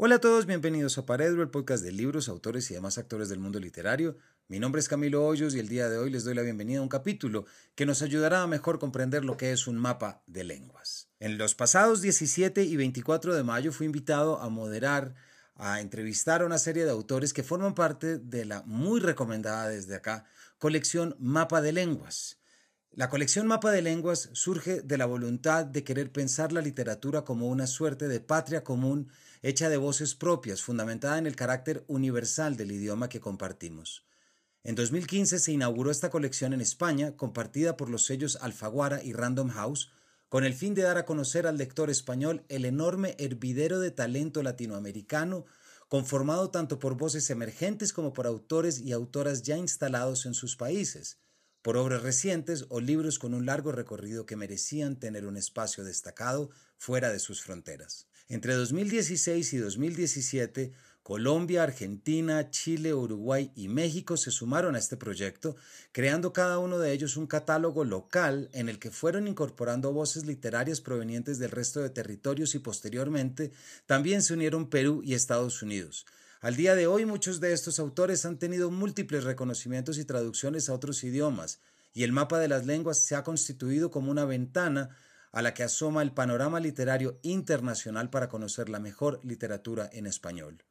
Hola a todos, bienvenidos a Paredro, el podcast de libros, autores y demás actores del mundo literario. Mi nombre es Camilo Hoyos y el día de hoy les doy la bienvenida a un capítulo que nos ayudará a mejor comprender lo que es un mapa de lenguas. En los pasados 17 y 24 de mayo fui invitado a moderar, a entrevistar a una serie de autores que forman parte de la muy recomendada desde acá colección Mapa de Lenguas. La colección Mapa de Lenguas surge de la voluntad de querer pensar la literatura como una suerte de patria común hecha de voces propias, fundamentada en el carácter universal del idioma que compartimos. En 2015 se inauguró esta colección en España, compartida por los sellos Alfaguara y Random House, con el fin de dar a conocer al lector español el enorme hervidero de talento latinoamericano, conformado tanto por voces emergentes como por autores y autoras ya instalados en sus países por obras recientes o libros con un largo recorrido que merecían tener un espacio destacado fuera de sus fronteras. Entre 2016 y 2017, Colombia, Argentina, Chile, Uruguay y México se sumaron a este proyecto, creando cada uno de ellos un catálogo local en el que fueron incorporando voces literarias provenientes del resto de territorios y posteriormente también se unieron Perú y Estados Unidos. Al día de hoy muchos de estos autores han tenido múltiples reconocimientos y traducciones a otros idiomas, y el mapa de las lenguas se ha constituido como una ventana a la que asoma el panorama literario internacional para conocer la mejor literatura en español.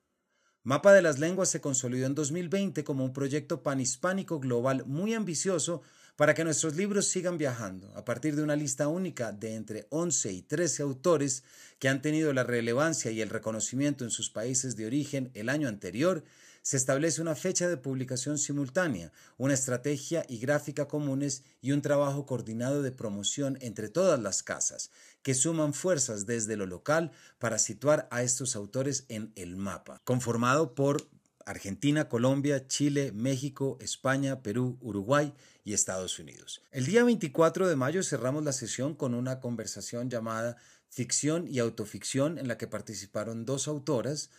Mapa de las Lenguas se consolidó en 2020 como un proyecto panhispánico global muy ambicioso para que nuestros libros sigan viajando, a partir de una lista única de entre 11 y 13 autores que han tenido la relevancia y el reconocimiento en sus países de origen el año anterior, se establece una fecha de publicación simultánea, una estrategia y gráfica comunes y un trabajo coordinado de promoción entre todas las casas, que suman fuerzas desde lo local para situar a estos autores en el mapa, conformado por Argentina, Colombia, Chile, México, España, Perú, Uruguay y Estados Unidos. El día 24 de mayo cerramos la sesión con una conversación llamada Ficción y Autoficción en la que participaron dos autoras,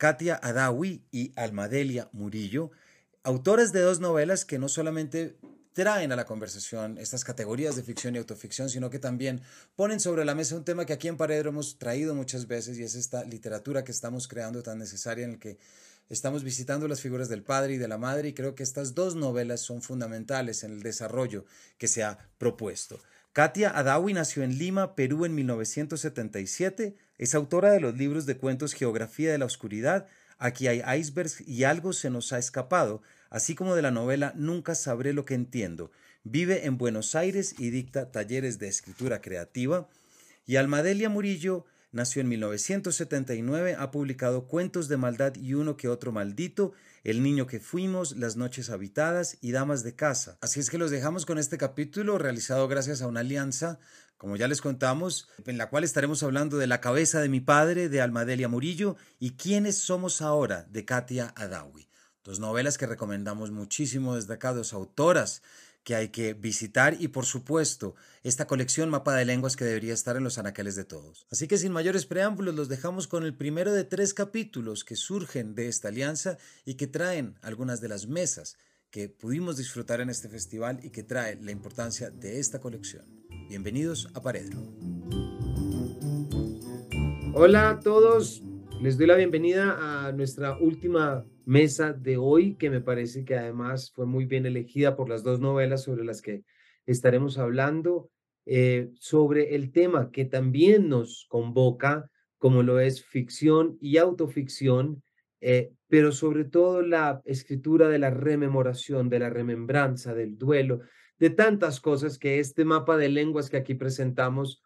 Katia Adawi y Almadelia Murillo, autoras de dos novelas que no solamente traen a la conversación estas categorías de ficción y autoficción, sino que también ponen sobre la mesa un tema que aquí en Paredro hemos traído muchas veces y es esta literatura que estamos creando tan necesaria en el que Estamos visitando las figuras del padre y de la madre y creo que estas dos novelas son fundamentales en el desarrollo que se ha propuesto. Katia Adawi nació en Lima, Perú en 1977. Es autora de los libros de cuentos Geografía de la Oscuridad, Aquí hay icebergs y algo se nos ha escapado, así como de la novela Nunca sabré lo que entiendo. Vive en Buenos Aires y dicta talleres de escritura creativa. Y Almadelia Murillo Nació en 1979, ha publicado Cuentos de Maldad y uno que otro maldito, El niño que fuimos, Las noches habitadas y Damas de casa. Así es que los dejamos con este capítulo realizado gracias a una alianza, como ya les contamos, en la cual estaremos hablando de La cabeza de mi padre de Almadelia Murillo y Quiénes somos ahora de Katia Adawi. Dos novelas que recomendamos muchísimo desde acá, dos autoras que hay que visitar y por supuesto esta colección mapa de lenguas que debería estar en los anaqueles de todos. Así que sin mayores preámbulos los dejamos con el primero de tres capítulos que surgen de esta alianza y que traen algunas de las mesas que pudimos disfrutar en este festival y que trae la importancia de esta colección. Bienvenidos a Paredro. Hola a todos, les doy la bienvenida a nuestra última mesa de hoy, que me parece que además fue muy bien elegida por las dos novelas sobre las que estaremos hablando, eh, sobre el tema que también nos convoca, como lo es ficción y autoficción, eh, pero sobre todo la escritura de la rememoración, de la remembranza, del duelo, de tantas cosas que este mapa de lenguas que aquí presentamos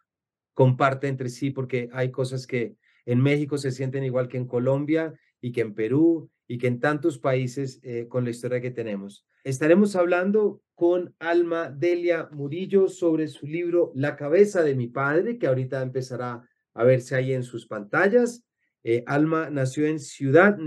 comparte entre sí, porque hay cosas que en México se sienten igual que en Colombia y que en Perú y que en tantos países eh, con la historia que tenemos. Estaremos hablando con Alma Delia Murillo sobre su libro La cabeza de mi padre, que ahorita empezará a verse ahí en sus pantallas. Eh, Alma nació en Ciudad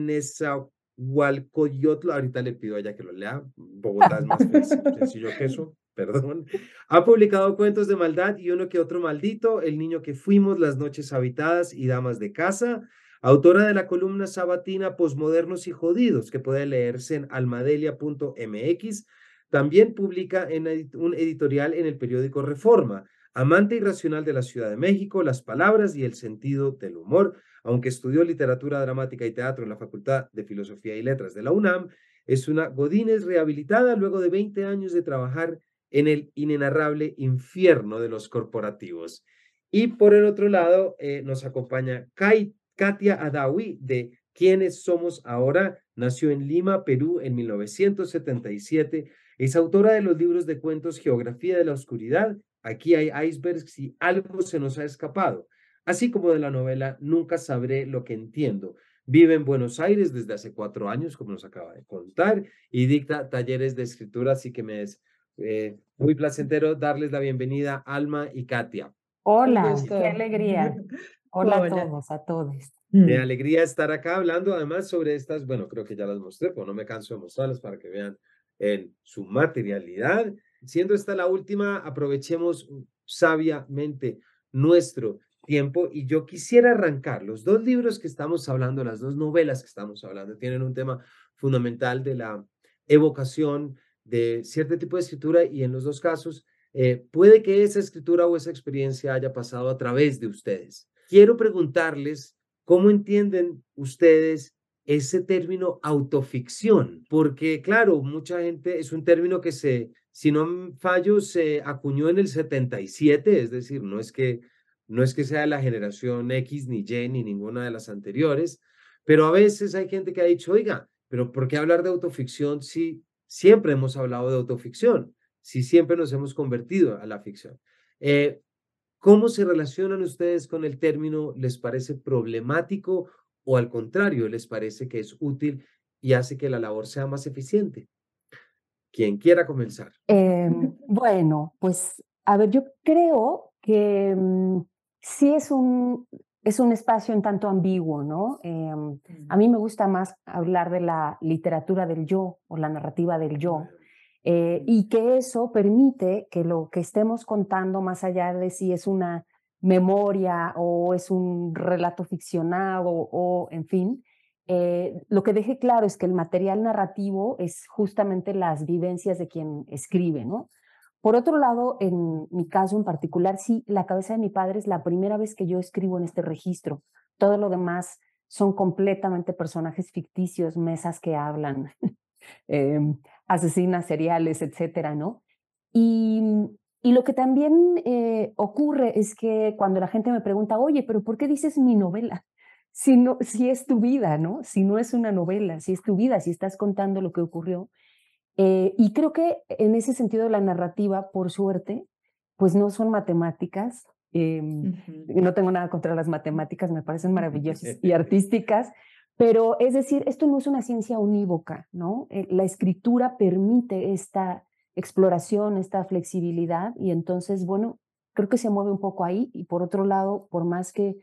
Nezahualcóyotl, ahorita le pido a ella que lo lea, Bogotá es más sencillo que eso perdón. Ha publicado cuentos de maldad y uno que otro maldito, El niño que fuimos, Las noches habitadas y Damas de casa. Autora de la columna sabatina Posmodernos y Jodidos, que puede leerse en almadelia.mx. También publica en un editorial en el periódico Reforma, amante irracional de la Ciudad de México, las palabras y el sentido del humor, Aunque estudió literatura dramática y teatro en la Facultad de Filosofía y Letras de la UNAM, es una Godínez rehabilitada luego de 20 años de trabajar en el inenarrable infierno de los corporativos. Y por el otro lado, eh, nos acompaña Katia Adawi de ¿Quiénes somos ahora? Nació en Lima, Perú, en 1977. Es autora de los libros de cuentos Geografía de la Oscuridad, Aquí hay icebergs y algo se nos ha escapado, así como de la novela Nunca sabré lo que entiendo. Vive en Buenos Aires desde hace cuatro años, como nos acaba de contar, y dicta talleres de escritura, así que me es eh, muy placentero darles la bienvenida Alma y Katia. Hola, qué alegría. Hola, a todos, a todos. Me alegría estar acá hablando además sobre estas, bueno, creo que ya las mostré, pero no me canso de mostrarlas para que vean en su materialidad. Siendo esta la última, aprovechemos sabiamente nuestro tiempo y yo quisiera arrancar. Los dos libros que estamos hablando, las dos novelas que estamos hablando, tienen un tema fundamental de la evocación de cierto tipo de escritura y en los dos casos eh, puede que esa escritura o esa experiencia haya pasado a través de ustedes. Quiero preguntarles cómo entienden ustedes ese término autoficción, porque claro, mucha gente es un término que se, si no fallo, se acuñó en el 77, es decir, no es que no es que sea la generación X ni Y ni ninguna de las anteriores, pero a veces hay gente que ha dicho, oiga, pero ¿por qué hablar de autoficción si siempre hemos hablado de autoficción? Si siempre nos hemos convertido a la ficción. Eh, ¿Cómo se relacionan ustedes con el término? ¿Les parece problemático o al contrario, les parece que es útil y hace que la labor sea más eficiente? Quien quiera comenzar. Em, bueno, pues a ver, yo creo que mm, sí es un, es un espacio en tanto ambiguo, ¿no? Em, a mí me gusta más hablar de la literatura del yo o la narrativa del yo. Eh, y que eso permite que lo que estemos contando, más allá de si es una memoria o es un relato ficcionado o, en fin, eh, lo que deje claro es que el material narrativo es justamente las vivencias de quien escribe, ¿no? Por otro lado, en mi caso en particular, sí, la cabeza de mi padre es la primera vez que yo escribo en este registro. Todo lo demás son completamente personajes ficticios, mesas que hablan, em, asesinas seriales, etcétera, ¿no? Y lo que también eh, ocurre es que cuando la gente me pregunta, oye, pero ¿por qué dices mi novela? Si, no, si es tu vida, ¿no? Si no es una novela, si es tu vida, si estás contando lo que ocurrió. Eh, y creo que en ese sentido la narrativa, por suerte, pues no son matemáticas. Em, no tengo nada contra las matemáticas, me parecen maravillosas y artísticas, pero es decir, esto no es una ciencia unívoca, ¿no? Eh, la escritura permite esta exploración, esta flexibilidad y entonces, bueno, creo que se mueve un poco ahí y por otro lado, por más que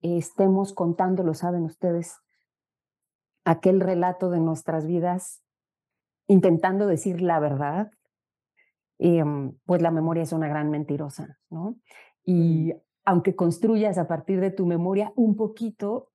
estemos contando, lo saben ustedes, aquel relato de nuestras vidas, intentando decir la verdad, em, pues la memoria es una gran mentirosa, ¿no? Y aunque construyas a partir de tu memoria un poquito,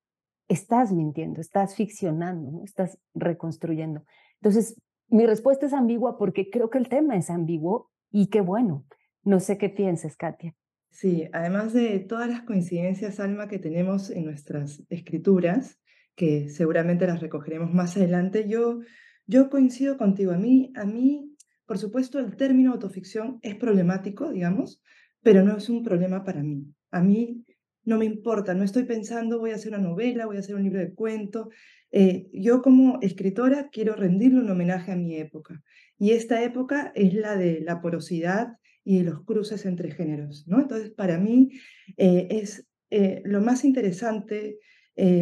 estás mintiendo, estás ficcionando, ¿no? estás reconstruyendo. Entonces, mi respuesta es ambigua porque creo que el tema es ambiguo y qué bueno. No sé qué pienses, Katia. Sí, además de todas las coincidencias, Alma, que tenemos en nuestras escrituras, que seguramente las recogeremos más adelante, yo, yo coincido contigo. A mí, a mí, por supuesto, el término autoficción es problemático, digamos, pero no es un problema para mí. A mí no me importa, no estoy pensando voy a hacer una novela, voy a hacer un libro de cuento. Eh, yo como escritora quiero rendirle un homenaje a mi época y esta época es la de la porosidad y de los cruces entre géneros, ¿no? Entonces, para mí eh, es eh, lo más interesante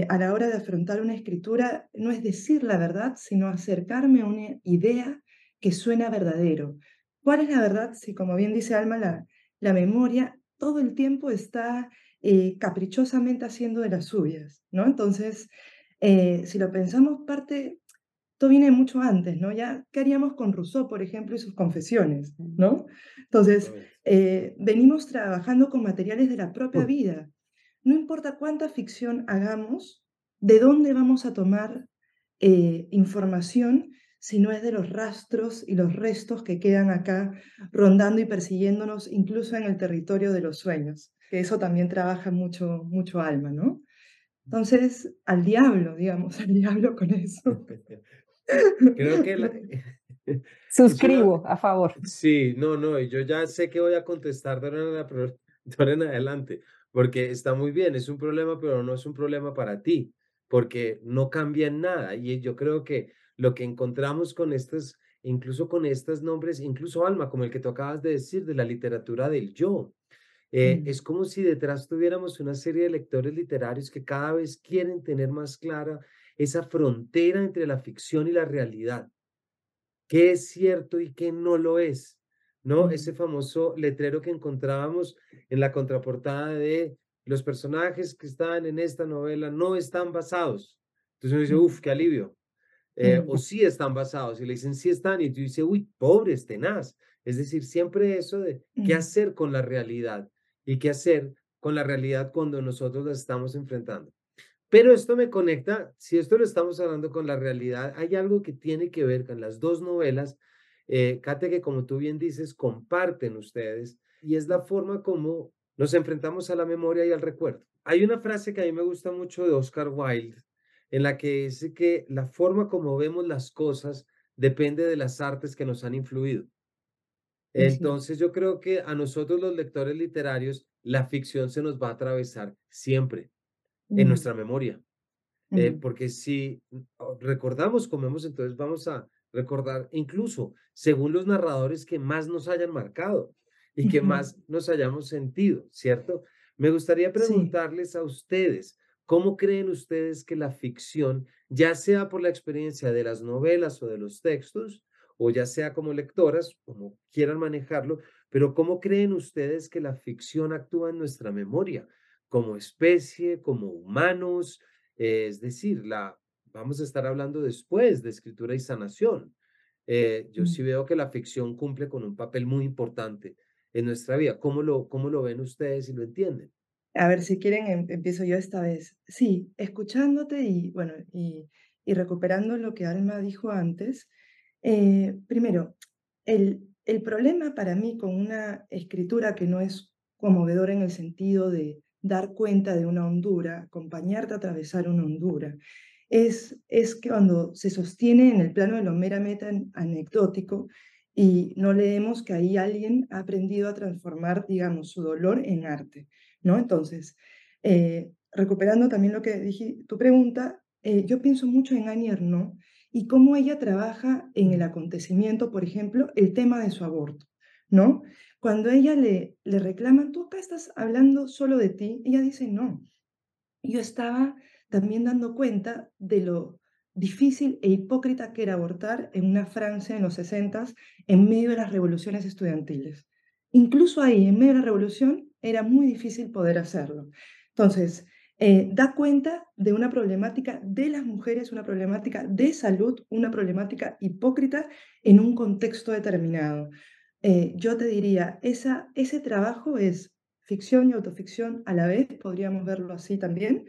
a la hora de afrontar una escritura no es decir la verdad, sino acercarme a una idea que suena verdadero. ¿Cuál es la verdad? Si, como bien dice Alma, la, la memoria todo el tiempo está eh, caprichosamente haciendo de las suyas, ¿no? Entonces, eh, si lo pensamos, parte, todo viene mucho antes, ¿no? Ya, ¿qué haríamos con Rousseau, por ejemplo, y sus confesiones, ¿no? Entonces, eh, venimos trabajando con materiales de la propia vida. No importa cuánta ficción hagamos, de dónde vamos a tomar información si no es de los rastros y los restos que quedan acá rondando y persiguiéndonos incluso en el territorio de los sueños que eso también trabaja mucho, mucho alma, ¿no? Entonces, al diablo, digamos, al diablo con eso. Creo que la, Suscribo a favor. Sí, no, no, yo ya sé que voy a contestar de ahora en adelante, porque está muy bien, es un problema, pero no es un problema para ti, porque no cambia en nada. Y yo creo que lo que encontramos con estos, incluso con estos nombres, incluso Alma, como el que tú acabas de decir, de la literatura del yo, eh, Mm, es como si detrás tuviéramos una serie de lectores literarios que cada vez quieren tener más clara esa frontera entre la ficción y la realidad qué es cierto y qué no lo es, ¿no? Ese famoso letrero que encontrábamos en la contraportada de los personajes que están en esta novela no están basados. Entonces uno dice, uff, qué alivio. Eh, mm, o sí están basados y le dicen sí están y tú dices, uy, pobres, tenaz. Es decir, siempre eso de qué mm, hacer con la realidad y qué hacer con la realidad cuando nosotros la estamos enfrentando. Pero esto me conecta, si esto lo estamos hablando con la realidad, hay algo que tiene que ver con las dos novelas, eh, Kate, que como tú bien dices, comparten ustedes, y es la forma como nos enfrentamos a la memoria y al recuerdo. Hay una frase que a mí me gusta mucho de Oscar Wilde, en la que dice que la forma como vemos las cosas depende de las artes que nos han influido. Entonces yo creo que a nosotros los lectores literarios, la ficción se nos va a atravesar siempre en nuestra memoria. Eh, porque si mm, recordamos, comemos, entonces vamos a recordar incluso según los narradores que más nos hayan marcado y que más nos hayamos sentido, ¿cierto? Me gustaría Sí. preguntarles a ustedes, ¿cómo creen ustedes que la ficción, ya sea por la experiencia de las novelas o de los textos, o ya sea como lectoras, como quieran manejarlo, pero cómo creen ustedes que la ficción actúa en nuestra memoria, como especie, como humanos? Es decir, la, vamos a estar hablando después de escritura y sanación. Eh, yo sí veo que la ficción cumple con un papel muy importante en nuestra vida. ¿Cómo lo, cómo lo ven ustedes y lo entienden? A ver, si quieren, em- empiezo yo esta vez. Sí, escuchándote y, bueno, y, y recuperando lo que Alma dijo antes. eh, primero, el, el problema para mí con una escritura que no es conmovedora en el sentido de dar cuenta de una hondura, acompañarte a atravesar una hondura, es, es cuando se sostiene en el plano de lo meramente an- anecdótico y no leemos que ahí alguien ha aprendido a transformar, digamos, su dolor en arte. ¿no? Entonces, eh, recuperando también lo que dije, tu pregunta, eh, yo pienso mucho en Annie Ernaux y cómo ella trabaja en el acontecimiento, por ejemplo, el tema de su aborto, ¿no? Cuando ella le, le reclama, tú acá estás hablando solo de ti, ella dice, no, yo estaba también dando cuenta de lo difícil e hipócrita que era abortar en una Francia en los 60 en medio de las revoluciones estudiantiles. Incluso ahí, en medio de la revolución, era muy difícil poder hacerlo. Entonces, eh, da cuenta de una problemática de las mujeres, una problemática de salud, una problemática hipócrita en un contexto determinado. Eh, yo te diría, esa, ese trabajo es ficción y autoficción a la vez, podríamos verlo así también,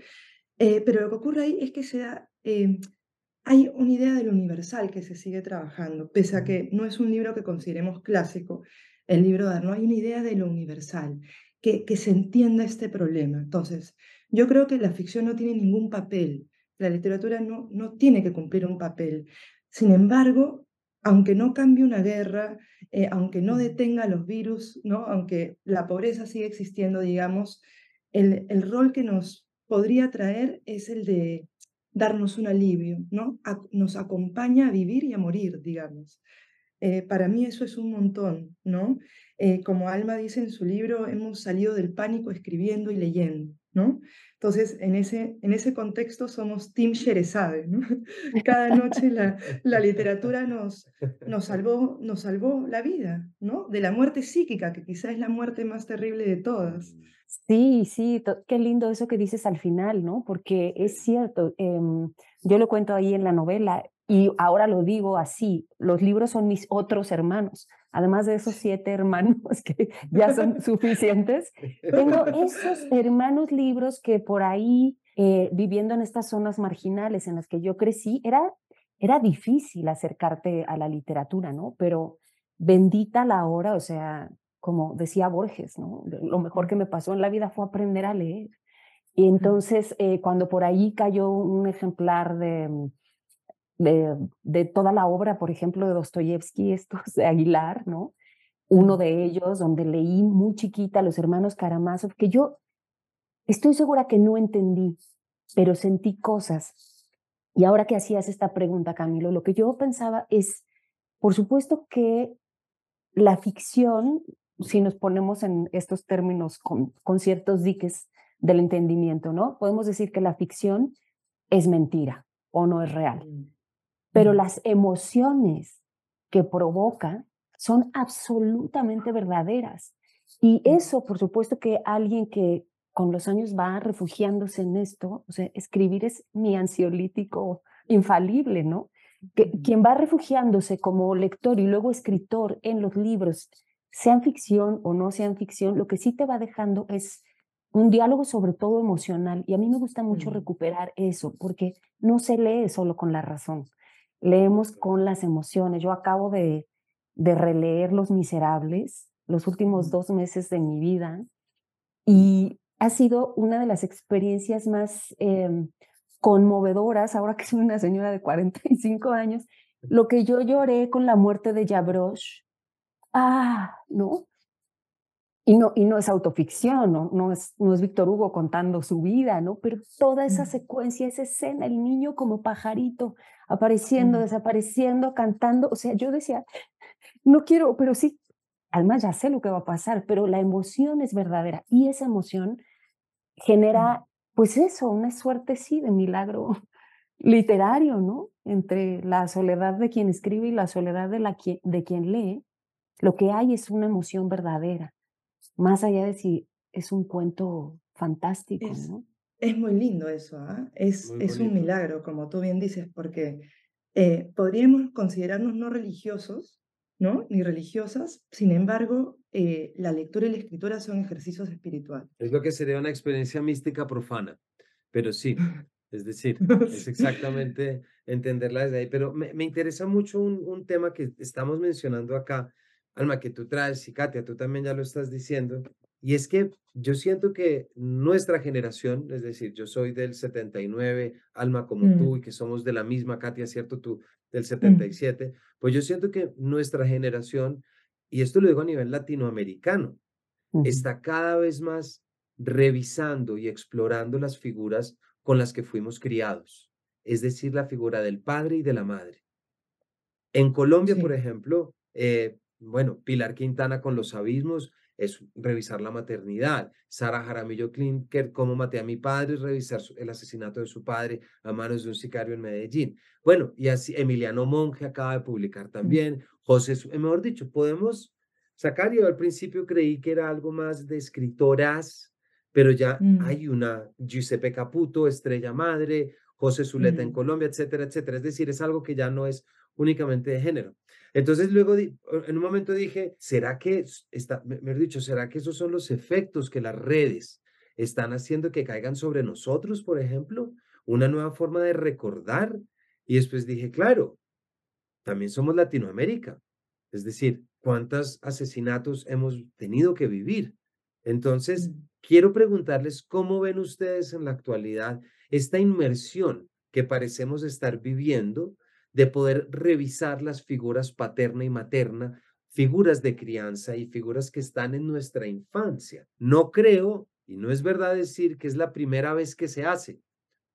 eh, pero lo que ocurre ahí es que se da, eh, hay una idea del universal que se sigue trabajando, pese a que no es un libro que consideremos clásico, el libro de Arnaud, hay una idea de lo universal, que, que se entienda este problema. Entonces, yo creo que la ficción no tiene ningún papel, la literatura no, no tiene que cumplir un papel. Sin embargo, aunque no cambie una guerra, eh, aunque no detenga los virus, ¿no? aunque la pobreza siga existiendo, digamos, el, el rol que nos podría traer es el de darnos un alivio, ¿no? Ac- nos acompaña a vivir y a morir, digamos. Eh, para mí eso es un montón, ¿no? Eh, como Alma dice en su libro, hemos salido del pánico escribiendo y leyendo, ¿no? Entonces, en ese, en ese contexto somos Team Sherezade, ¿no? Cada noche la, la literatura nos, nos salvó, nos salvó la vida, ¿no? De la muerte psíquica, que quizás es la muerte más terrible de todas. Sí, sí, qué lindo eso que dices al final, ¿no? Porque es cierto, em, yo lo cuento ahí en la novela y ahora lo digo así, los libros son mis otros hermanos, además de esos siete hermanos que ya son suficientes, tengo esos hermanos libros que por ahí, eh, viviendo en estas zonas marginales en las que yo crecí, era, era difícil acercarte a la literatura, ¿no? Pero bendita la hora, o sea, como decía Borges, ¿no? Lo mejor que me pasó en la vida fue aprender a leer. Y entonces, eh, cuando por ahí cayó un ejemplar de, de, de, toda la obra, por ejemplo, de Dostoyevsky, estos de Aguilar, ¿no? Uno de ellos, donde leí muy chiquita Los Hermanos Karamazov, que yo estoy segura que no entendí, pero sentí cosas. Y ahora que hacías esta pregunta, Camilo, lo que yo pensaba es, por supuesto que la ficción, si nos ponemos en estos términos con, con ciertos diques del entendimiento, ¿no? Podemos decir que la ficción es mentira o no es real. Mm. Pero mm. las emociones que provoca son absolutamente verdaderas. Y mm. eso, por supuesto que alguien que con los años va refugiándose en esto, o sea, escribir es mi ansiolítico infalible, ¿no? Que, quien va refugiándose como lector y luego escritor en los libros, sean ficción o no sean ficción, lo que sí te va dejando es un diálogo sobre todo emocional. Y a mí me gusta mucho recuperar eso, porque no se lee solo con la razón, leemos con las emociones. Yo acabo de, de releer Los Miserables los últimos dos meses de mi vida y ha sido una de las experiencias más em, conmovedoras, ahora que soy una señora de 45 años, lo que yo lloré con la muerte de Jabrosh. Ah, ¿no? Y no, y no es autoficción, ¿no? No, es, no es Víctor Hugo contando su vida, ¿no? Pero toda esa secuencia, esa escena, el niño como pajarito, apareciendo, desapareciendo, cantando, o sea, yo decía, no quiero, pero sí, además ya sé lo que va a pasar, pero la emoción es verdadera y esa emoción genera, pues eso, una suerte, sí, de milagro literario, ¿no? Entre la soledad de quien escribe y la soledad de, la, de quien lee, lo que hay es una emoción verdadera, más allá de si es un cuento fantástico, es, ¿no? Es muy lindo eso, ¿ah? es, es un milagro, como tú bien dices, porque eh, podríamos considerarnos no religiosos, ¿no? Ni religiosas. Sin embargo, eh, la lectura y la escritura son ejercicios espirituales. Es lo que sería una experiencia mística profana, pero sí, es decir, es exactamente entenderla desde ahí. Pero me, me interesa mucho un, un, tema que estamos mencionando acá, Alma, que tú traes, y Katia, tú también ya lo estás diciendo, y es que yo siento que nuestra generación, es decir, yo soy del 79, Alma como tú, mm. y que somos de la misma, Katia, ¿cierto? Tú del 77, mm. pues yo siento que nuestra generación, y esto lo digo a nivel latinoamericano, está cada vez más revisando y explorando las figuras con las que fuimos criados, es decir, la figura del padre y de la madre. En Colombia, por ejemplo, eh, bueno, Pilar Quintana con los abismos es revisar la maternidad. Sara Jaramillo Klinker, cómo maté a mi padre, revisar el asesinato de su padre a manos de un sicario en Medellín. Bueno, y así Emiliano Monge acaba de publicar también. José, eh, mejor dicho, podemos sacar, yo al principio creí que era algo más de escritoras, pero ya mm. hay una Giuseppe Caputo, Estrella Madre, José Zuleta en Colombia, etcétera, etcétera. Es decir, es algo que ya no es únicamente de género. Entonces luego en un momento dije, ¿será que, está, me he dicho, ¿será que esos son los efectos que las redes están haciendo que caigan sobre nosotros, por ejemplo? Una nueva forma de recordar. Y después dije, claro, también somos Latinoamérica. Es decir, ¿cuántos asesinatos hemos tenido que vivir? Entonces, mm. quiero preguntarles cómo ven ustedes en la actualidad esta inmersión que parecemos estar viviendo de poder revisar las figuras paterna y materna, figuras de crianza y figuras que están en nuestra infancia. No creo, y no es verdad decir que es la primera vez que se hace,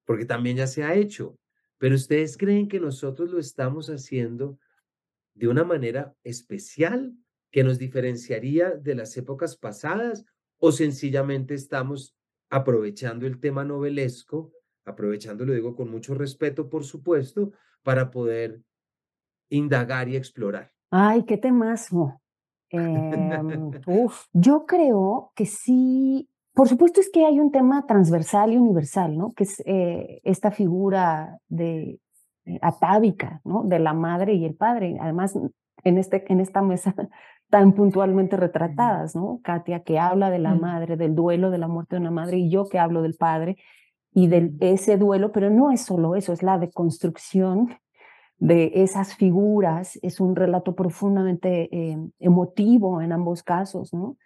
porque también ya se ha hecho, pero ustedes creen que nosotros lo estamos haciendo de una manera especial que nos diferenciaría de las épocas pasadas o sencillamente estamos aprovechando el tema novelesco, aprovechando, lo digo con mucho respeto, por supuesto, para poder indagar y explorar. Ay, qué temazo. Em, yo creo que sí, por supuesto es que hay un tema transversal y universal, ¿no? Que es eh, esta figura de eh, atávica, ¿no? De la madre y el padre. Además, en, este, en esta mesa tan puntualmente retratadas, ¿no? Katia que habla de la madre, del duelo de la muerte de una madre, y yo que hablo del padre y de ese duelo, pero no es solo eso, es la deconstrucción de esas figuras, es un relato profundamente eh, emotivo en ambos casos, ¿no?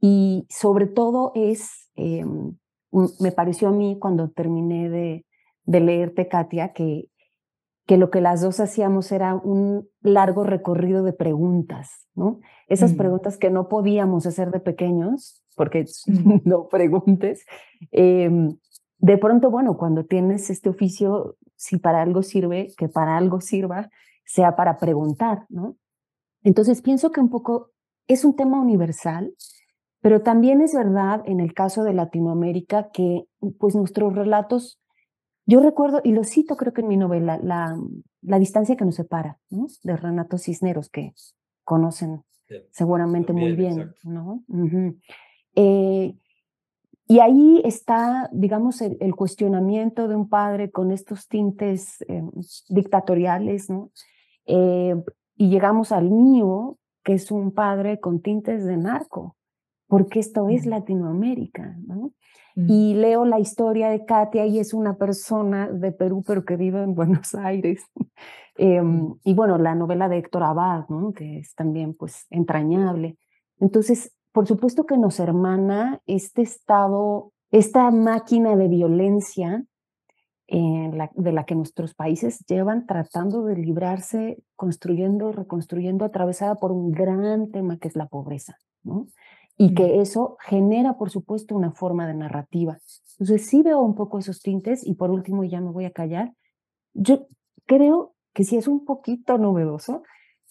Y sobre todo es, eh, me pareció a mí cuando terminé de, de leerte, Katia, que, que lo que las dos hacíamos era un largo recorrido de preguntas, ¿no? Esas mm. preguntas que no podíamos hacer de pequeños, porque mm. no preguntes. Em, de pronto, bueno, cuando tienes este oficio, si para algo sirve, que para algo sirva, sea para preguntar, ¿no? Entonces pienso que un poco es un tema universal, pero también es verdad en el caso de Latinoamérica que pues nuestros relatos yo recuerdo, y lo cito creo que en mi novela, la, la distancia que nos separa, ¿no? De Renato Cisneros, que conocen seguramente muy bien, ¿no? Eh, y ahí está, digamos, el, cuestionamiento de un padre con estos tintes eh, dictatoriales, ¿no? Eh, y llegamos al mío, que es un padre con tintes de narco, porque esto es Latinoamérica, ¿no? Y leo la historia de Katia y es una persona de Perú, pero que vive en Buenos Aires. Em, y bueno, la novela de Héctor Abad, ¿no? que es también pues entrañable. Entonces, por supuesto que nos hermana este estado, esta máquina de violencia de la que nuestros países llevan tratando de librarse, construyendo, reconstruyendo, atravesada por un gran tema que es la pobreza. ¿no? y que eso genera, por supuesto, una forma de narrativa. Entonces sí veo un poco esos tintes y por último, ya me voy a callar, yo creo que sí es un poquito novedoso,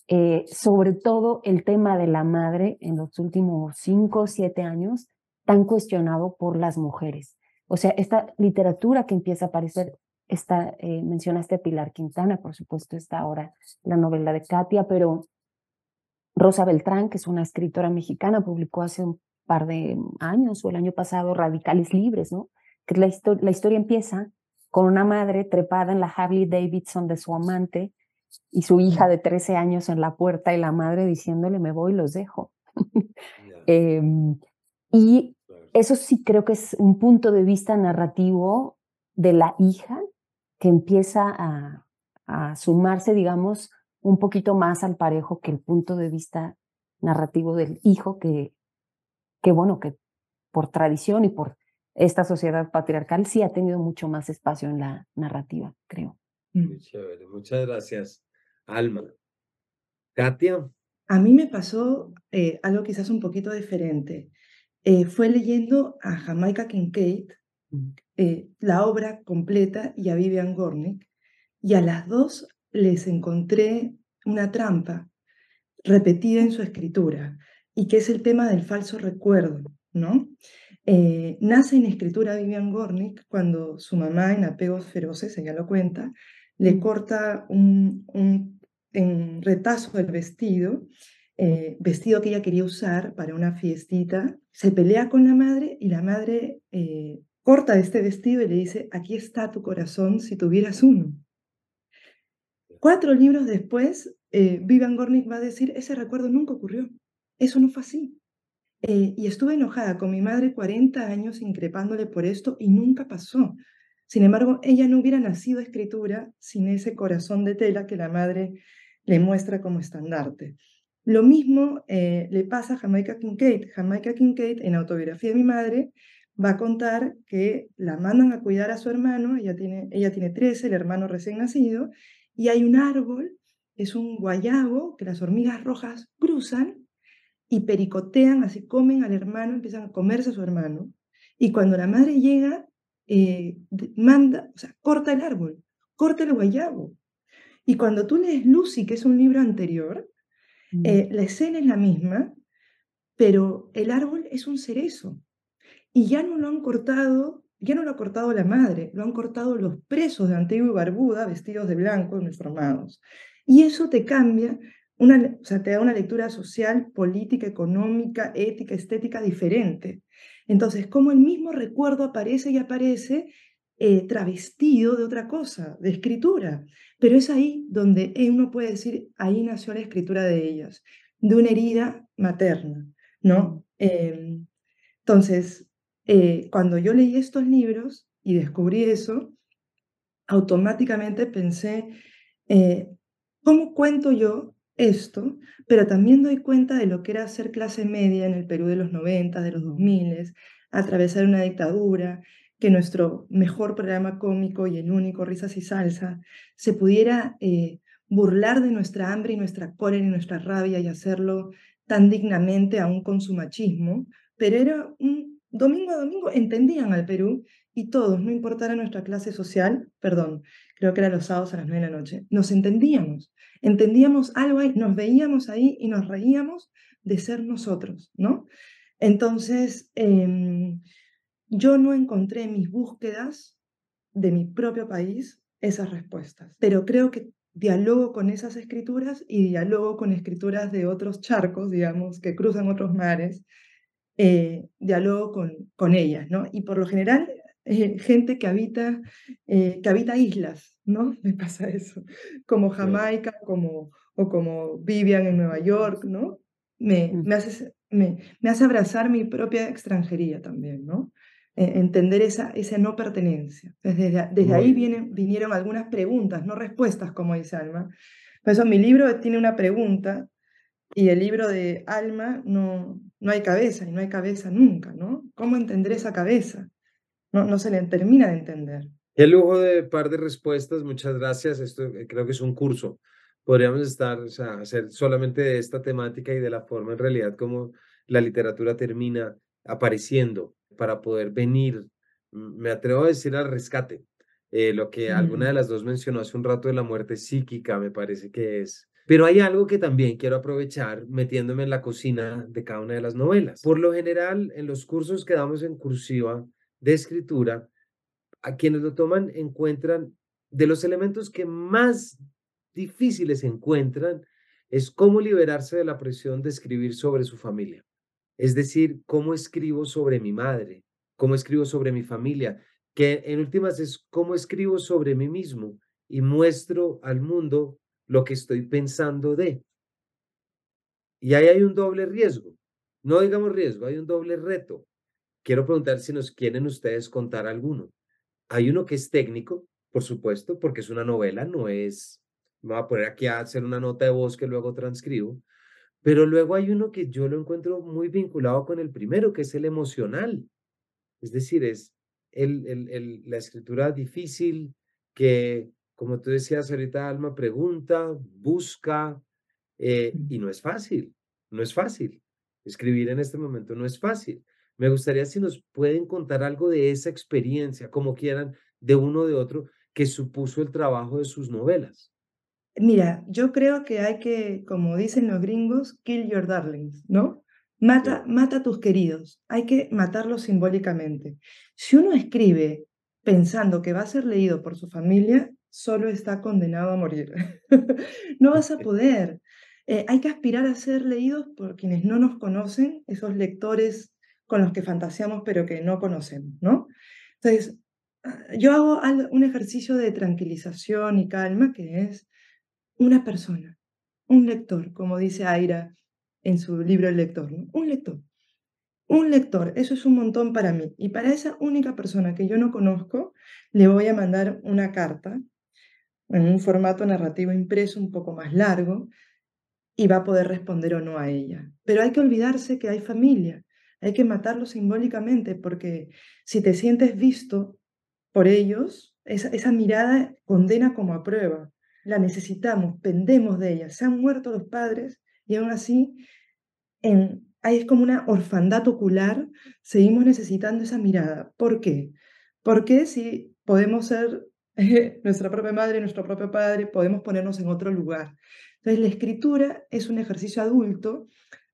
eh, sobre todo el tema de la madre en los últimos cinco o siete años, tan cuestionado por las mujeres. O sea, esta literatura que empieza a aparecer, está, eh, mencionaste Pilar Quintana, por supuesto, está ahora la novela de Katia, pero Rosa Beltrán, que es una escritora mexicana, publicó hace un par de años o el año pasado Radicales Libres, ¿no? Que la historia empieza con una madre trepada en la Harley Davidson de su amante y su hija de 13 años en la puerta y la madre diciéndole me voy, los dejo. Em, y eso sí creo que es un punto de vista narrativo de la hija que empieza a, a sumarse, digamos, un poquito más al parejo que el punto de vista narrativo del hijo, que, que bueno, que por tradición y por esta sociedad patriarcal sí ha tenido mucho más espacio en la narrativa, creo. Mm. Muy chévere, muchas gracias, Alma. Katia. A mí me pasó eh, algo quizás un poquito diferente. Eh, fue leyendo a Jamaica Kincaid, mm. eh, la obra completa, y a Vivian Gornick, y a las dos les encontré una trampa repetida en su escritura y que es el tema del falso recuerdo, ¿no? Eh, nace en escritura Vivian Gornick cuando su mamá en apegos feroces, ella lo cuenta, le mm. corta un, un en retazo del vestido, eh, vestido que ella quería usar para una fiestita, se pelea con la madre y la madre eh, corta este vestido y le dice, aquí está tu corazón si tuvieras uno. Cuatro libros después, eh, Vivian Gornick va a decir, ese recuerdo nunca ocurrió, eso no fue así. Eh, y estuve enojada con mi madre 40 años increpándole por esto y nunca pasó. Sin embargo, ella no hubiera nacido escritura sin ese corazón de tela que la madre le muestra como estandarte. Lo mismo eh, le pasa a Jamaica Kincaid. Jamaica Kincaid, en Autobiografía de mi madre, va a contar que la mandan a cuidar a su hermano, ella tiene, ella tiene 13, el hermano recién nacido, y hay un árbol, es un guayabo que las hormigas rojas cruzan y pericotean, así comen al hermano, empiezan a comerse a su hermano. Y cuando la madre llega, eh, manda, o sea, corta el árbol, corta el guayabo. Y cuando tú lees Lucy, que es un libro anterior, mm. eh, la escena es la misma, pero el árbol es un cerezo. Y ya no lo han cortado ya no lo ha cortado la madre, lo han cortado los presos de Antigua y Barbuda vestidos de blanco, uniformados. Y eso te cambia, una, o sea, te da una lectura social, política, económica, ética, estética diferente. Entonces, como el mismo recuerdo aparece y aparece eh, travestido de otra cosa, de escritura. Pero es ahí donde uno puede decir, ahí nació la escritura de ellas, de una herida materna, ¿no? Em, entonces, eh, cuando yo leí estos libros y descubrí eso, automáticamente pensé, eh, ¿cómo cuento yo esto? Pero también doy cuenta de lo que era ser clase media en el Perú de los 90, de los 2000, atravesar una dictadura, que nuestro mejor programa cómico y el único, Risas y Salsa, se pudiera eh, burlar de nuestra hambre y nuestra cólera y nuestra rabia y hacerlo tan dignamente aún con su machismo, pero era un domingo a domingo, entendían al Perú y todos, no importara nuestra clase social, perdón, creo que era los sábados a las nueve de la noche, nos entendíamos, entendíamos algo ahí, nos veíamos ahí y nos reíamos de ser nosotros, ¿no? Entonces, em, yo no encontré en mis búsquedas de mi propio país esas respuestas, pero creo que dialogo con esas escrituras y dialogo con escrituras de otros charcos, digamos, que cruzan otros mares, eh, dialogo con, con ellas, ¿no? Y por lo general, eh, gente que habita, eh, que habita islas, ¿no? Me pasa eso, como Jamaica como, o como Vivian en Nueva York, ¿no? Me, me, hace, me, me hace abrazar mi propia extranjería también, ¿no? entender esa, esa no pertenencia. Desde, desde ahí vienen, vinieron algunas preguntas, no respuestas, como dice Alma. Por eso mi libro tiene una pregunta y el libro de Alma no, no hay cabeza y no hay cabeza nunca, ¿no? ¿Cómo entender esa cabeza? No, no se le termina de entender. Qué lujo de par de respuestas, muchas gracias. Esto eh, creo que es un curso. Podríamos estar, o sea, hacer solamente de esta temática y de la forma en realidad como la literatura termina apareciendo para poder venir, me atrevo a decir al rescate, eh, lo que alguna de las dos mencionó hace un rato de la muerte psíquica, me parece que es. Pero hay algo que también quiero aprovechar metiéndome en la cocina de cada una de las novelas. Por lo general, en los cursos que damos en cursiva de escritura, a quienes lo toman encuentran de los elementos que más difíciles encuentran es cómo liberarse de la presión de escribir sobre su familia. Es decir, cómo escribo sobre mi madre, cómo escribo sobre mi familia, que en últimas es cómo escribo sobre mí mismo y muestro al mundo lo que estoy pensando de. Y ahí hay un doble riesgo. No digamos riesgo, hay un doble reto. Quiero preguntar si nos quieren ustedes contar alguno. Hay uno que es técnico, por supuesto, porque es una novela, no es, me voy a poner aquí a hacer una nota de voz que luego transcribo, pero luego hay uno que yo lo encuentro muy vinculado con el primero, que es el emocional. Es decir, es el, el, la escritura difícil que, como tú decías ahorita, Alma, pregunta, busca, eh, y no es fácil, no es fácil. Escribir en este momento no es fácil. Me gustaría si nos pueden contar algo de esa experiencia, como quieran, de uno o de otro, que supuso el trabajo de sus novelas. Mira, yo creo que hay que, como dicen los gringos, kill your darlings, ¿no? Mata, mata a tus queridos, hay que matarlos simbólicamente. Si uno escribe pensando que va a ser leído por su familia, solo está condenado a morir. no vas a poder. Eh, hay que aspirar a ser leídos por quienes no nos conocen, esos lectores con los que fantaseamos pero que no conocemos, ¿no? Entonces, yo hago un ejercicio de tranquilización y calma que es una persona, un lector, como dice Aira en su libro El lector, un lector. Un lector, eso es un montón para mí. Y para esa única persona que yo no conozco, le voy a mandar una carta en un formato narrativo impreso un poco más largo y va a poder responder o no a ella. Pero hay que olvidarse que hay familia, hay que matarlo simbólicamente porque si te sientes visto por ellos, esa, mirada condena como a prueba la necesitamos, pendemos de ella. Se han muerto los padres y aún así en, es como una orfandad ocular, seguimos necesitando esa mirada. ¿Por qué? Porque si podemos ser nuestra propia madre, nuestro propio padre, podemos ponernos en otro lugar. Entonces la escritura es un ejercicio adulto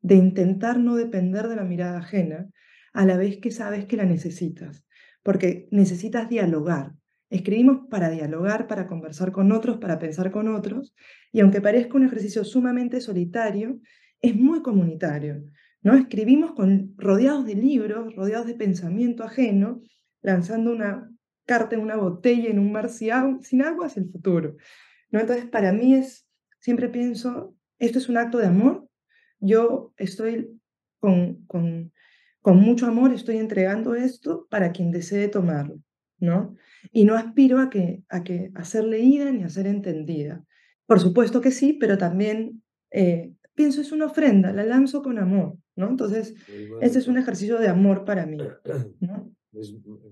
de intentar no depender de la mirada ajena, a la vez que sabes que la necesitas, porque necesitas dialogar, Escribimos para dialogar, para conversar con otros, para pensar con otros, y aunque parezca un ejercicio sumamente solitario, es muy comunitario. ¿no? Escribimos con, rodeados de libros, rodeados de pensamiento ajeno, lanzando una carta en una botella en un mar sin agua hacia el futuro. ¿no? Entonces, para mí es, siempre pienso, esto es un acto de amor, yo estoy con, con, con mucho amor, estoy entregando esto para quien desee tomarlo. ¿no? Y no aspiro a, que, a, que, a ser leída ni a ser entendida. Por supuesto que sí, pero también eh, pienso es una ofrenda, la lanzo con amor, ¿no? Entonces, este es un ejercicio de amor para mí, ¿no?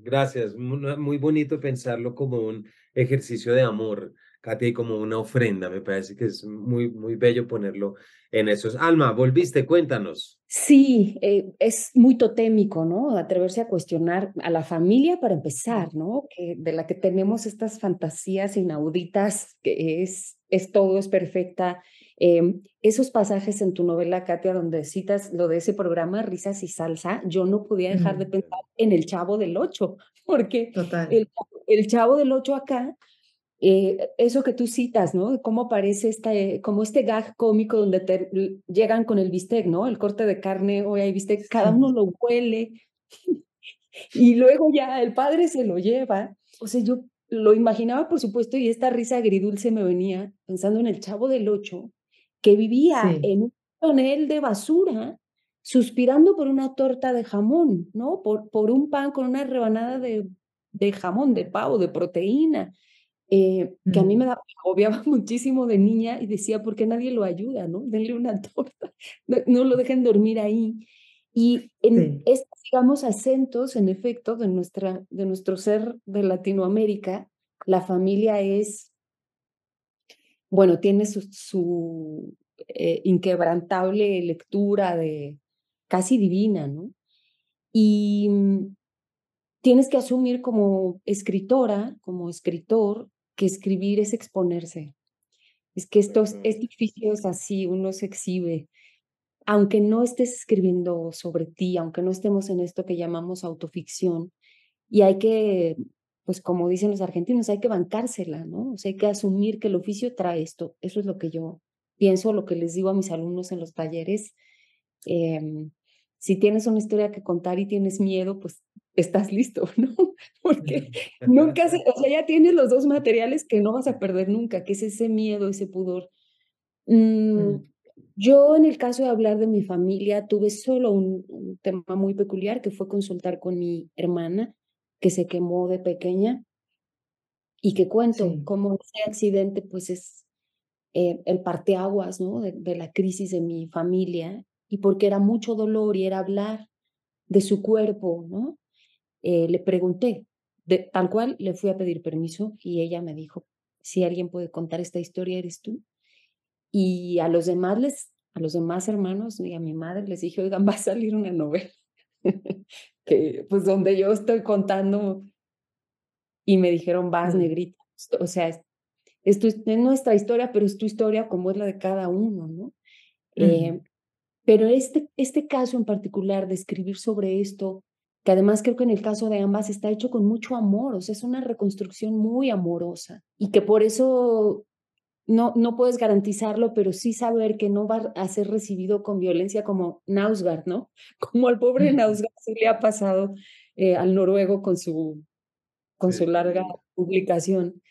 gracias, muy bonito pensarlo como un ejercicio de amor, Katia, como una ofrenda. Me parece que es muy, muy bello ponerlo en esos. Alma, volviste, cuéntanos. Sí, eh, es muy totémico, ¿no? Atreverse a cuestionar a la familia para empezar, ¿no? Que, de la que tenemos estas fantasías inauditas, que es, es todo, es perfecta. Em, esos pasajes en tu novela, Katia, donde citas lo de ese programa, Risas y Salsa, yo no podía dejar de pensar en el Chavo del Ocho, porque El, el Chavo del Ocho acá eh, eso que tú citas, ¿no? Cómo aparece este, como este gag cómico donde te, llegan con el bistec, ¿no? El corte de carne, hoy hay bistec, cada uno lo huele y luego ya el padre se lo lleva. O sea, yo lo imaginaba, por supuesto, y esta risa agridulce me venía pensando en el chavo del ocho, que vivía en un tonel de basura, suspirando por una torta de jamón, ¿no? Por, por un pan con una rebanada de, de jamón, de pavo, de proteína eh, que a mí me da, obviaba muchísimo de niña y decía, ¿por qué nadie lo ayuda? ¿no? Denle una torta, no, lo dejen dormir ahí. Y en estos, digamos, acentos, en efecto, de, nuestra, de nuestro ser de Latinoamérica, la familia es, bueno, tiene su, su eh, inquebrantable lectura de casi divina, ¿no? Y mm, tienes que asumir como escritora, como escritor, que escribir es exponerse. Es que esto, este oficio es así, uno se exhibe. Aunque no estés escribiendo sobre ti, aunque no estemos en esto que llamamos autoficción, y hay que, pues como dicen los argentinos, hay que bancársela, ¿no? O sea, hay que asumir que el oficio trae esto. Eso es lo que yo pienso, lo que les digo a mis alumnos en los talleres. Em, si tienes una historia que contar y tienes miedo, pues estás listo, ¿no? Porque nunca, se, o sea, ya tienes los dos materiales que no vas a perder nunca, que es ese miedo, ese pudor. Mm, yo en el caso de hablar de mi familia tuve solo un, tema muy peculiar que fue consultar con mi hermana que se quemó de pequeña y que cuento cómo ese accidente pues es eh, el parteaguas, ¿no? De, de la crisis de mi familia y porque era mucho dolor y era hablar de su cuerpo, ¿no? Eh, le pregunté, de, tal cual le fui a pedir permiso y ella me dijo, si alguien puede contar esta historia, eres tú. Y a los demás, les, a los demás hermanos y a mi madre les dije, oigan, va a salir una novela, que, pues donde yo estoy contando. Y me dijeron, vas, negrita. O sea, es, es, nuestra historia, pero es tu historia como es la de cada uno, ¿no? Eh, pero este, este caso en particular de escribir sobre esto, que además creo que en el caso de ambas está hecho con mucho amor, o sea, es una reconstrucción muy amorosa y que por eso no, no puedes garantizarlo, pero sí saber que no va a ser recibido con violencia como Nausgard, ¿no? Como al pobre Nausgard se le ha pasado eh, al noruego con su, con su larga publicación.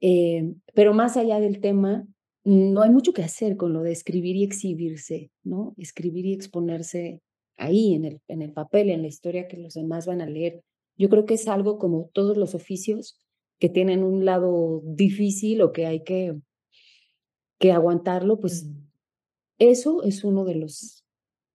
Eh, pero más allá del tema, no hay mucho que hacer con lo de escribir y exhibirse, ¿no? Escribir y exponerse ahí en el, en el papel, en la historia que los demás van a leer. Yo creo que es algo como todos los oficios que tienen un lado difícil o que hay que, que aguantarlo, pues eso es uno de los,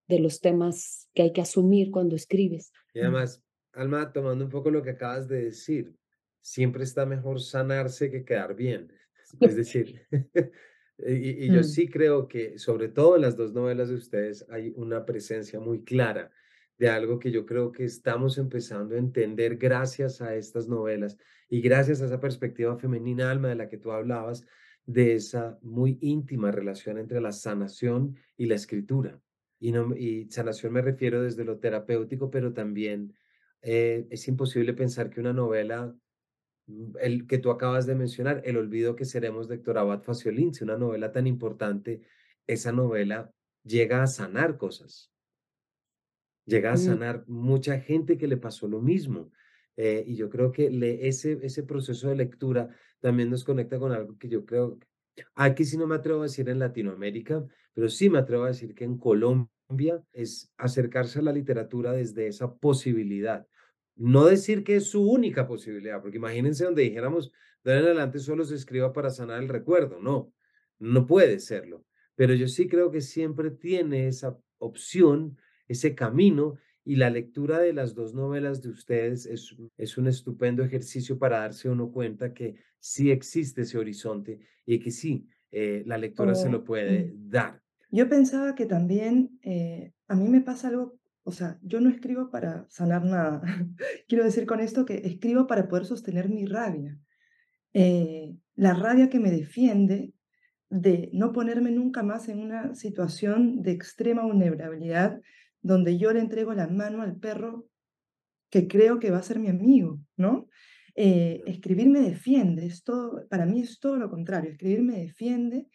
de los temas que hay que asumir cuando escribes. Y además, Alma, tomando un poco lo que acabas de decir, siempre está mejor sanarse que quedar bien. Es decir, Y, yo mm. sí creo que, sobre todo en las dos novelas de ustedes, hay una presencia muy clara de algo que yo creo que estamos empezando a entender gracias a estas novelas y gracias a esa perspectiva femenina, Alma, de la que tú hablabas, de esa muy íntima relación entre la sanación y la escritura. Y, no, y sanación me refiero desde lo terapéutico, pero también eh, es imposible pensar que una novela el que tú acabas de mencionar, El olvido que seremos de Héctor Abad Faciolince, una novela tan importante, esa novela llega a sanar cosas, llega a sanar mucha gente que le pasó lo mismo. Eh, y yo creo que le, ese, ese proceso de lectura también nos conecta con algo que yo creo, aquí sí no me atrevo a decir en Latinoamérica, pero sí me atrevo a decir que en Colombia es acercarse a la literatura desde esa posibilidad no decir que es su única posibilidad, porque imagínense donde dijéramos, de en adelante solo se escriba para sanar el recuerdo. No, no puede serlo. pero yo sí creo que siempre tiene esa opción, ese camino, y la lectura de las dos novelas de ustedes es, es un estupendo ejercicio para darse uno cuenta que sí existe ese horizonte y que sí, eh, la lectura se lo puede dar. Yo pensaba que también eh, a mí me pasa algo, o sea, yo no escribo para sanar nada. Quiero decir con esto que escribo para poder sostener mi rabia. Eh, la rabia que me defiende de no ponerme nunca más en una situación de extrema vulnerabilidad donde yo le entrego la mano al perro que creo que va a ser mi amigo, ¿no? Eh, escribir me defiende, es para mí es todo lo contrario, escribir me defiende,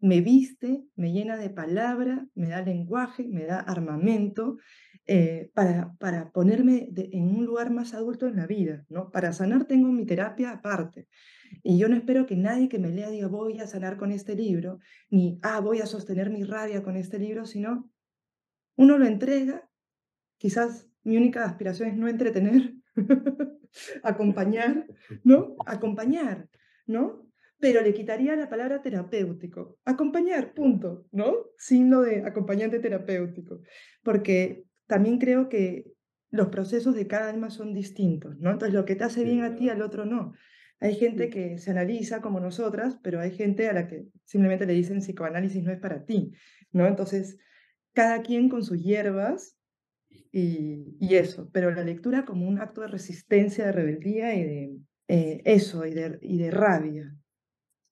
me viste, me llena de palabra, me da lenguaje, me da armamento eh, para, para ponerme en un lugar más adulto en la vida, ¿no? Para sanar tengo mi terapia aparte. Y yo no espero que nadie que me lea diga voy a sanar con este libro, ni ah, voy a sostener mi rabia con este libro, sino uno lo entrega, quizás mi única aspiración es no entretener, acompañar, ¿no? Acompañar, ¿no? Pero le quitaría la palabra terapéutico. Acompañar, punto, ¿no? Signo de acompañante terapéutico. Porque también creo que los procesos de cada alma son distintos, ¿no? Entonces, lo que te hace bien a ti, al otro no. Hay gente que se analiza como nosotras, pero hay gente a la que simplemente le dicen psicoanálisis no es para ti, ¿no? Entonces, cada quien con sus hierbas y, eso, pero la lectura como un acto de resistencia, de rebeldía y de eh, eso, y de, y de rabia,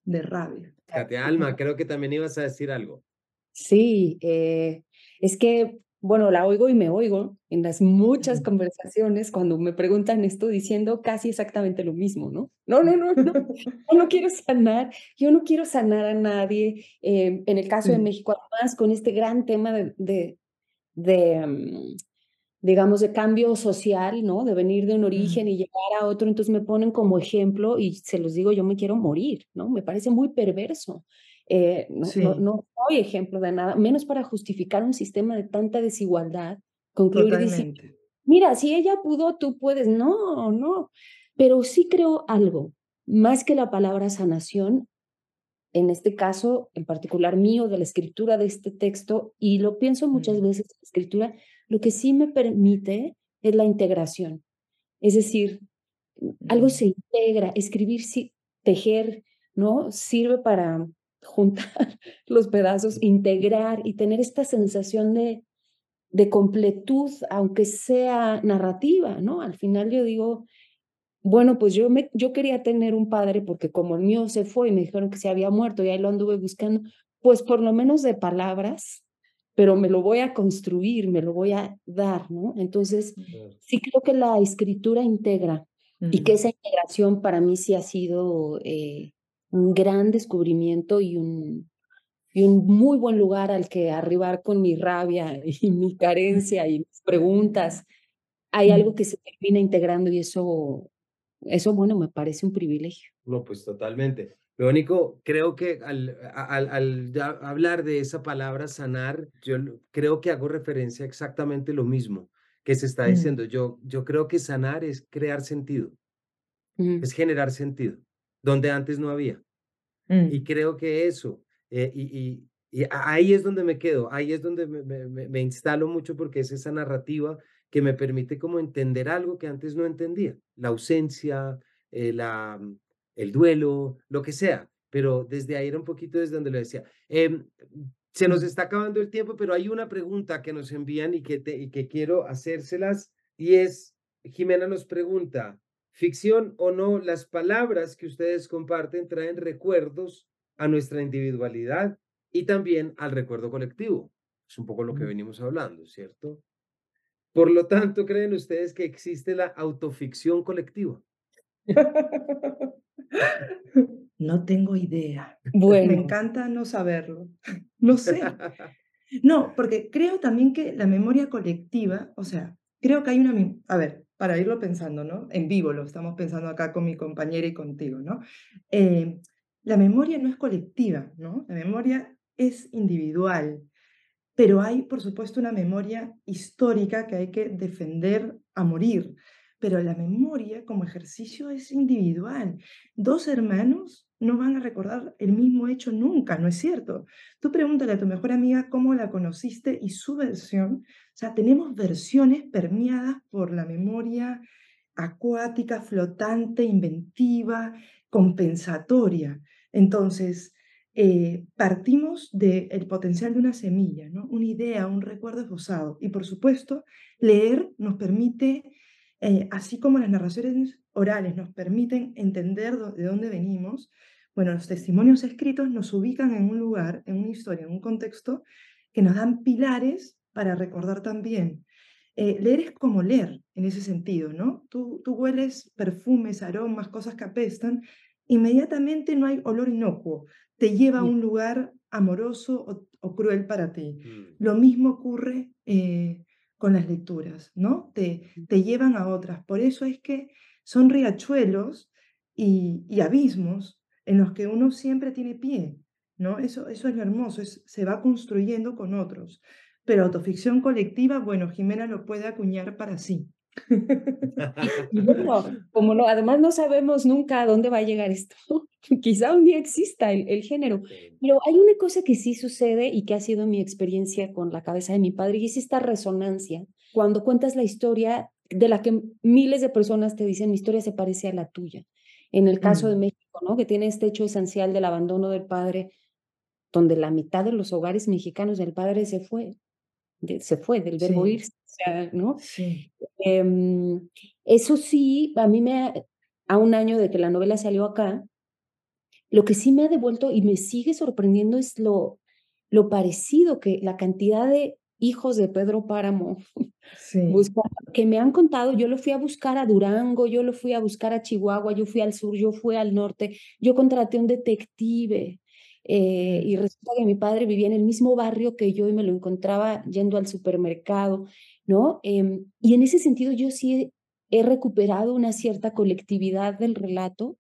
de rabia. Katia Alma, creo que también ibas a decir algo. Sí, eh, es que bueno, la oigo y me oigo en las muchas conversaciones cuando me preguntan esto diciendo casi exactamente lo mismo, ¿no? No, no, no, no, yo no quiero sanar, yo no quiero sanar a nadie. Eh, en el caso de México, además, con este gran tema de, de, mm, digamos, de cambio social, ¿no? De venir de un origen y llegar a otro, entonces me ponen como ejemplo y se los digo, yo me quiero morir, ¿no? Me parece muy perverso. Eh, no, no, soy ejemplo de nada, menos para justificar un sistema de tanta desigualdad, concluir diciendo, mira, si ella pudo, tú puedes. No, no, pero sí creo algo, más que la palabra sanación, en este caso, en particular mío, de la escritura de este texto, y lo pienso muchas mm. veces, la escritura, lo que sí me permite es la integración. Es decir, algo mm. se integra, escribir, sí, tejer, ¿no? Sirve para juntar los pedazos, integrar y tener esta sensación de, de completud, aunque sea narrativa, ¿no? Al final yo digo, bueno, pues yo, me, yo quería tener un padre porque como el mío se fue y me dijeron que se había muerto y ahí lo anduve buscando, pues por lo menos de palabras, pero me lo voy a construir, me lo voy a dar, ¿no? Entonces, sí creo que la escritura integra y que esa integración para mí sí ha sido eh, un gran descubrimiento y un, y un muy buen lugar al que arribar con mi rabia y mi carencia y mis preguntas. Hay algo que se termina integrando y eso, eso bueno, me parece un privilegio. No, pues totalmente. Lo único, creo que al, al, al, hablar de esa palabra sanar, yo creo que hago referencia a exactamente lo mismo que se está mm. diciendo. Yo, yo creo que sanar es crear sentido, es generar sentido donde antes no había. Mm. Y creo que eso, eh, y, y, ahí es donde me quedo, ahí es donde me, me, me, instalo mucho porque es esa narrativa que me permite como entender algo que antes no entendía, la ausencia, eh, la, mm, el duelo, lo que sea, pero desde ahí era un poquito desde donde lo decía. Em, se nos está acabando el tiempo, pero hay una pregunta que nos envían y que, te, y que quiero hacérselas y es, Jimena nos pregunta, Ficción o no, las palabras que ustedes comparten traen recuerdos a nuestra individualidad y también al recuerdo colectivo. Es un poco lo que venimos hablando, ¿cierto? Por lo tanto, ¿creen ustedes que existe la autoficción colectiva? No tengo idea. Bueno. Me encanta no saberlo. No sé. No, porque creo también que la memoria colectiva, o sea, creo que hay una... A ver, para irlo pensando, ¿no? En vivo lo estamos pensando acá con mi compañera y contigo, ¿no? Eh, la memoria no es colectiva, ¿no? La memoria es individual, pero hay, por supuesto, una memoria histórica que hay que defender a morir. Pero la memoria como ejercicio es individual. Dos hermanos no van a recordar el mismo hecho nunca, ¿no es cierto? Tú pregúntale a tu mejor amiga cómo la conociste y su versión, o sea, tenemos versiones permeadas por la memoria acuática, flotante, inventiva, compensatoria. Entonces, eh, partimos del potencial de una semilla, ¿no? una idea, un recuerdo esbozado. Y por supuesto, leer nos permite, eh, así como las narraciones orales nos permiten entender de dónde venimos, bueno, los testimonios escritos nos ubican en un lugar, en una historia, en un contexto que nos dan pilares para recordar también. Eh, leer es como leer en ese sentido, ¿no? Tú, tú hueles perfumes, aromas, cosas que apestan, inmediatamente no hay olor inocuo, te lleva a un lugar amoroso o, cruel para ti. Mm. Lo mismo ocurre eh, con las lecturas, ¿no? Te, te llevan a otras. Por eso es que son riachuelos y, abismos en los que uno siempre tiene pie, ¿no? Eso, eso es lo hermoso, se va construyendo con otros. Pero autoficción colectiva, bueno, Jimena lo puede acuñar para sí. como no, además no sabemos nunca a dónde va a llegar esto. Quizá un día exista el, el, género. Pero hay una cosa que sí sucede y que ha sido mi experiencia con la cabeza de mi padre, y es esta resonancia. Cuando cuentas la historia de la que miles de personas te dicen, mi historia se parece a la tuya. En el caso de mm. México, ¿no? Que tiene este hecho esencial del abandono del padre, donde la mitad de los hogares mexicanos del padre se fue, se fue del verbo irse, ¿no? Em, eso sí, a mí me, a un año de que la novela salió acá, lo que sí me ha devuelto y me sigue sorprendiendo es lo, lo parecido que la cantidad de hijos de Pedro Páramo que me han contado, yo lo fui a buscar a Durango, yo lo fui a buscar a Chihuahua, yo fui al sur, yo fui al norte, yo contraté un detective eh, y resulta que mi padre vivía en el mismo barrio que yo y me lo encontraba yendo al supermercado, ¿no? Em, y en ese sentido yo sí he, recuperado una cierta colectividad del relato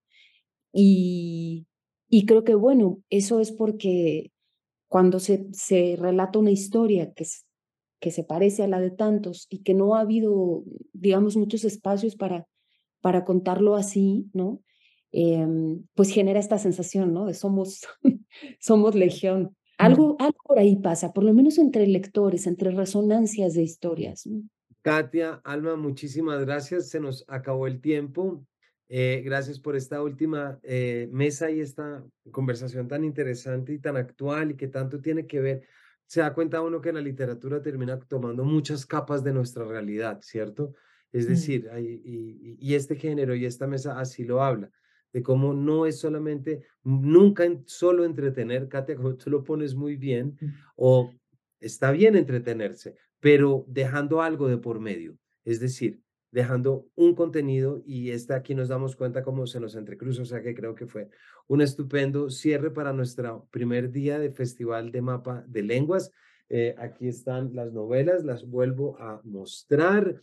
y, y creo que, bueno, eso es porque cuando se, se relata una historia que, que se parece a la de tantos y que no ha habido, digamos, muchos espacios para, para contarlo así, ¿no? Em, pues genera esta sensación, ¿no? De somos, somos legión. Algo, algo por ahí pasa, por lo menos entre lectores, entre resonancias de historias. Katia, Alma, muchísimas gracias. Se nos acabó el tiempo. Eh, gracias por esta última eh, mesa y esta conversación tan interesante y tan actual y que tanto tiene que ver se da cuenta uno que la literatura termina tomando muchas capas de nuestra realidad, ¿cierto? Es mm. decir, y, este género y esta mesa así lo habla, de cómo no es solamente, nunca solo entretener, Katia, como tú lo pones muy bien, mm. o está bien entretenerse, pero dejando algo de por medio. Es decir, dejando un contenido y este aquí nos damos cuenta cómo se nos entrecruza, o sea que creo que fue un estupendo cierre para nuestro primer día de Festival de Mapa de Lenguas. Eh, aquí están las novelas, las vuelvo a mostrar.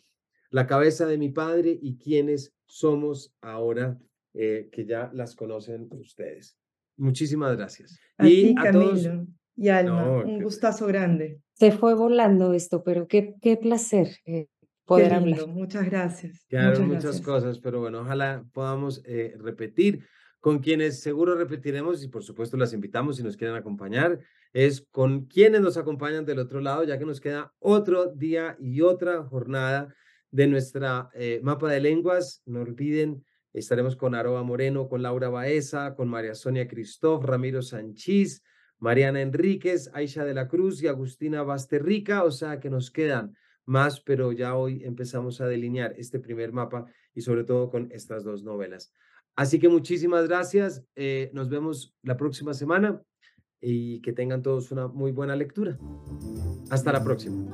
La cabeza de mi padre y quiénes somos ahora eh, que ya las conocen ustedes. Muchísimas gracias. y a todos y Alma, un gustazo grande. Se fue volando esto, pero qué, qué placer. Eh, poder hablar. Muchas gracias. Quedaron muchas cosas, pero bueno, ojalá podamos eh, repetir. Con quienes seguro repetiremos y por supuesto las invitamos si nos quieren acompañar, es con quienes nos acompañan del otro lado, ya que nos queda otro día y otra jornada de nuestra eh, mapa de lenguas. No olviden, estaremos con Aroa Moreno, con Laura Baeza, con María Sonia Cristóf, Ramiro Sanchís, Mariana Enríquez, Aisha de la Cruz y Agustina Basterrica, o sea que nos quedan más, pero ya hoy empezamos a delinear este primer mapa y sobre todo con estas dos novelas. Así que muchísimas gracias. Eh, nos vemos la próxima semana y que tengan todos una muy buena lectura. Hasta la próxima.